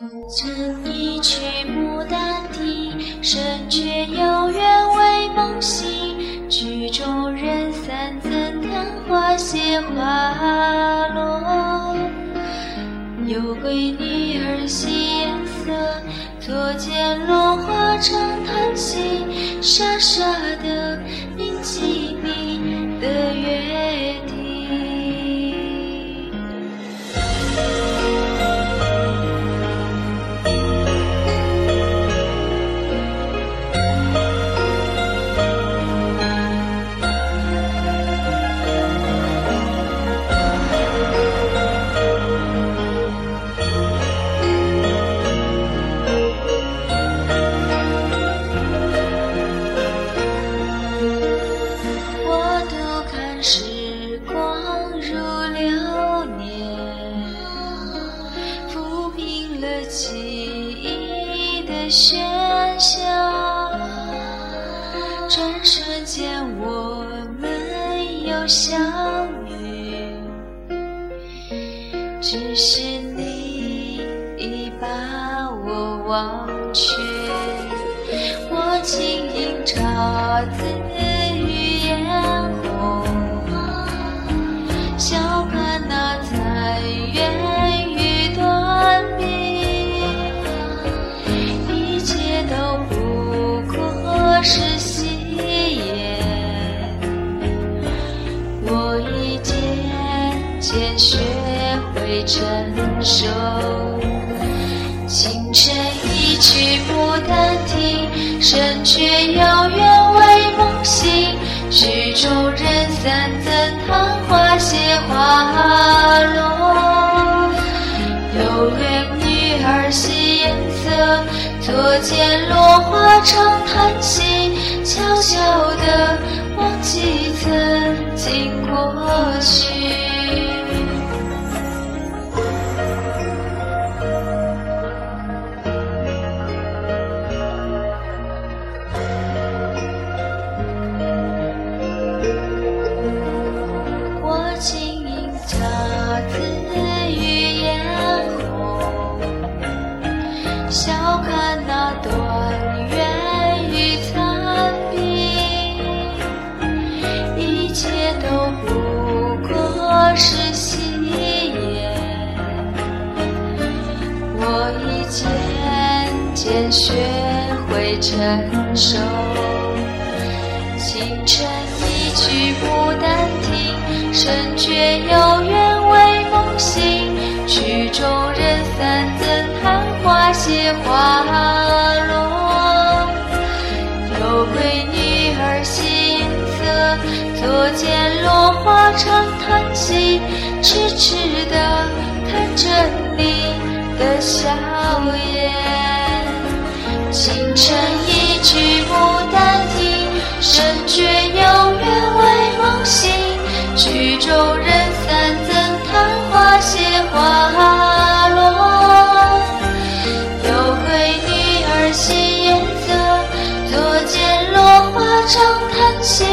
曾一曲牡丹亭，深觉有缘未梦醒。曲终人散，怎叹花谢花落？有归女儿惜颜色，错见落花长叹息，傻傻的铭记你的喧嚣。转瞬间，我们又相遇，只是你已把我忘却。我轻吟姹紫渐学会承受。清晨一曲牡丹亭，深觉有缘为梦醒。曲终人散，怎叹花谢花落？有缘女儿惜颜色，错见落花长叹息。悄悄地忘记曾经过去。轻吟姹紫与嫣红，笑看那断垣与残壁，一切都不过是戏言。我已渐渐学会承受。清晨一曲牡丹亭，深觉有缘为梦醒。曲终人散，怎叹花谢花落？有归女儿心色，错见落花长叹息。痴痴的看着你的笑颜。清晨一曲心